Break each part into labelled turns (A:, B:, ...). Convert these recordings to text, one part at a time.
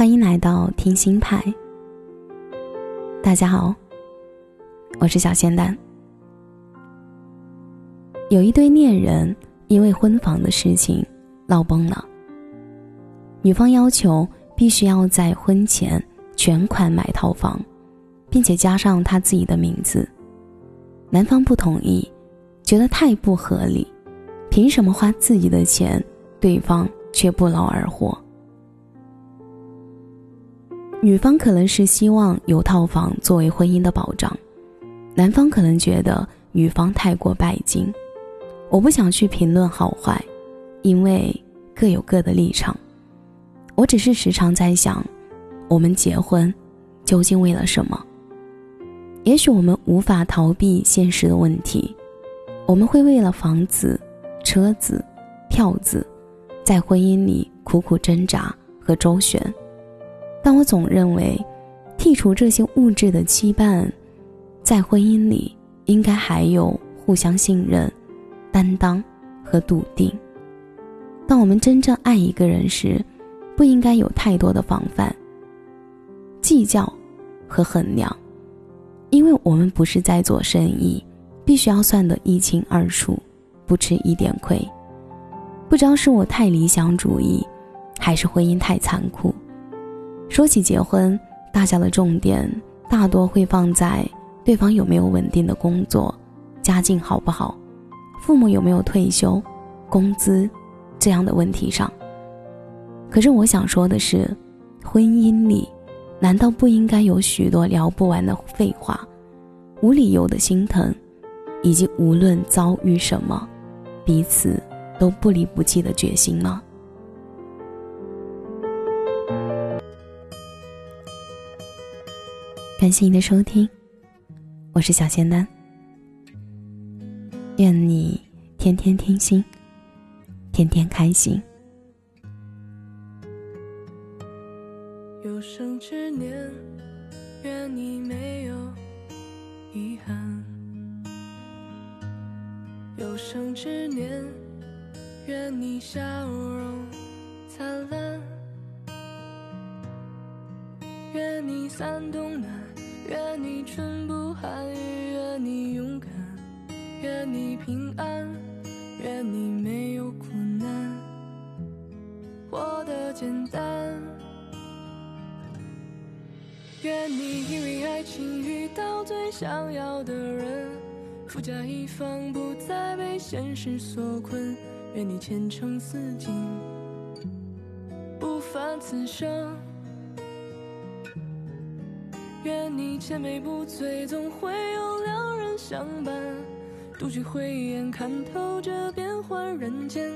A: 欢迎来到听心派。大家好，我是小仙丹。有一对恋人因为婚房的事情闹崩了，女方要求必须要在婚前全款买套房，并且加上他自己的名字。男方不同意，觉得太不合理，凭什么花自己的钱，对方却不劳而获？女方可能是希望有套房作为婚姻的保障，男方可能觉得女方太过拜金。我不想去评论好坏，因为各有各的立场。我只是时常在想，我们结婚究竟为了什么？也许我们无法逃避现实的问题，我们会为了房子、车子、票子，在婚姻里苦苦挣扎和周旋。但我总认为，剔除这些物质的羁绊，在婚姻里应该还有互相信任、担当和笃定。当我们真正爱一个人时，不应该有太多的防范、计较和衡量，因为我们不是在做生意，必须要算得一清二楚，不吃一点亏。不知道是我太理想主义，还是婚姻太残酷。说起结婚，大家的重点大多会放在对方有没有稳定的工作、家境好不好、父母有没有退休、工资这样的问题上。可是我想说的是，婚姻里难道不应该有许多聊不完的废话、无理由的心疼，以及无论遭遇什么，彼此都不离不弃的决心吗？感谢你的收听，我是小仙丹。愿你天天听心，天天开心。
B: 有生之年，愿你没有遗憾；有生之年，愿你笑容灿烂；愿你三冬暖。愿你春不寒，愿你勇敢，愿你平安，愿你没有苦难，活得简单。愿你因为爱情遇到最想要的人，富甲一方不再被现实所困。愿你前程似锦，不凡此生。愿你千杯不醉，总会有良人相伴；独具慧眼，看透这变幻人间。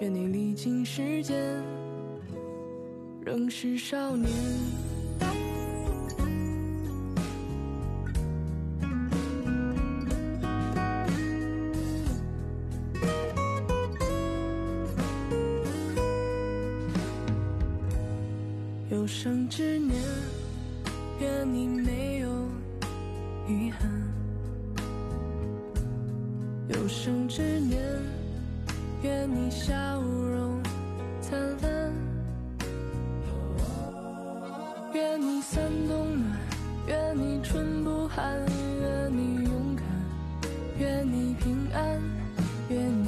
B: 愿你历经时间，仍是少年。有生之年。愿你没有遗憾，有生之年，愿你笑容灿烂，愿你三冬暖，愿你春不寒，愿你勇敢，愿你平安，愿你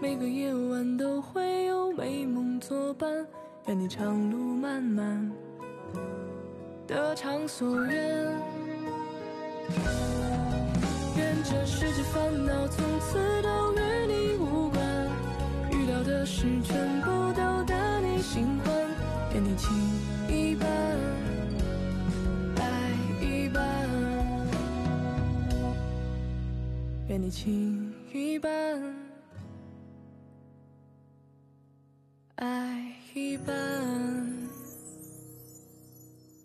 B: 每个夜晚都会有美梦作伴愿你长路漫漫得偿所愿愿这世界烦恼从此都与你无关遇到的事全部都得你心欢愿你情一半爱一半愿你情一半爱一半。